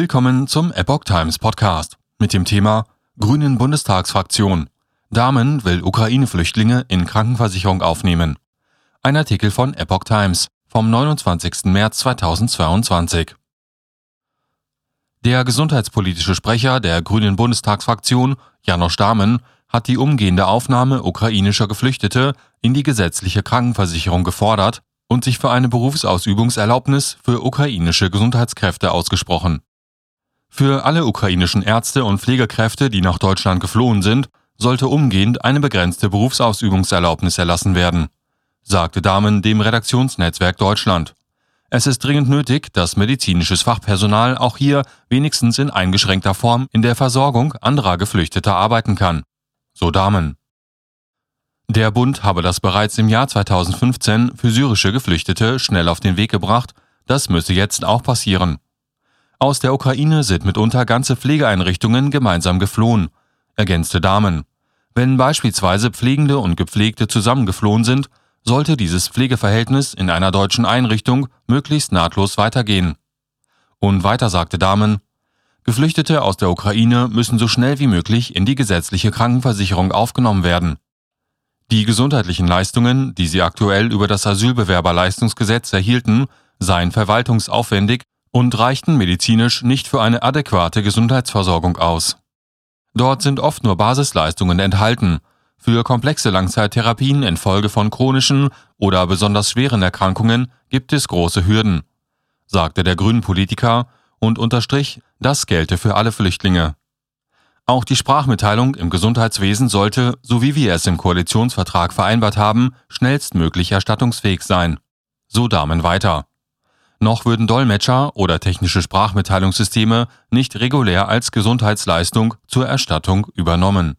Willkommen zum Epoch Times Podcast mit dem Thema Grünen Bundestagsfraktion. Damen will Ukraine-Flüchtlinge in Krankenversicherung aufnehmen. Ein Artikel von Epoch Times vom 29. März 2022. Der gesundheitspolitische Sprecher der Grünen Bundestagsfraktion, Janosch Dahmen, hat die umgehende Aufnahme ukrainischer Geflüchtete in die gesetzliche Krankenversicherung gefordert und sich für eine Berufsausübungserlaubnis für ukrainische Gesundheitskräfte ausgesprochen. Für alle ukrainischen Ärzte und Pflegekräfte, die nach Deutschland geflohen sind, sollte umgehend eine begrenzte Berufsausübungserlaubnis erlassen werden, sagte Dahmen dem Redaktionsnetzwerk Deutschland. Es ist dringend nötig, dass medizinisches Fachpersonal auch hier wenigstens in eingeschränkter Form in der Versorgung anderer Geflüchteter arbeiten kann. So Damen. Der Bund habe das bereits im Jahr 2015 für syrische Geflüchtete schnell auf den Weg gebracht, das müsse jetzt auch passieren. Aus der Ukraine sind mitunter ganze Pflegeeinrichtungen gemeinsam geflohen, ergänzte Damen. Wenn beispielsweise Pflegende und Gepflegte zusammengeflohen sind, sollte dieses Pflegeverhältnis in einer deutschen Einrichtung möglichst nahtlos weitergehen. Und weiter sagte Damen, Geflüchtete aus der Ukraine müssen so schnell wie möglich in die gesetzliche Krankenversicherung aufgenommen werden. Die gesundheitlichen Leistungen, die sie aktuell über das Asylbewerberleistungsgesetz erhielten, seien verwaltungsaufwendig und reichten medizinisch nicht für eine adäquate Gesundheitsversorgung aus. Dort sind oft nur Basisleistungen enthalten. Für komplexe Langzeittherapien infolge von chronischen oder besonders schweren Erkrankungen gibt es große Hürden, sagte der Grünen Politiker und unterstrich, das gelte für alle Flüchtlinge. Auch die Sprachmitteilung im Gesundheitswesen sollte, so wie wir es im Koalitionsvertrag vereinbart haben, schnellstmöglich erstattungsfähig sein. So Damen weiter. Noch würden Dolmetscher oder technische Sprachmitteilungssysteme nicht regulär als Gesundheitsleistung zur Erstattung übernommen.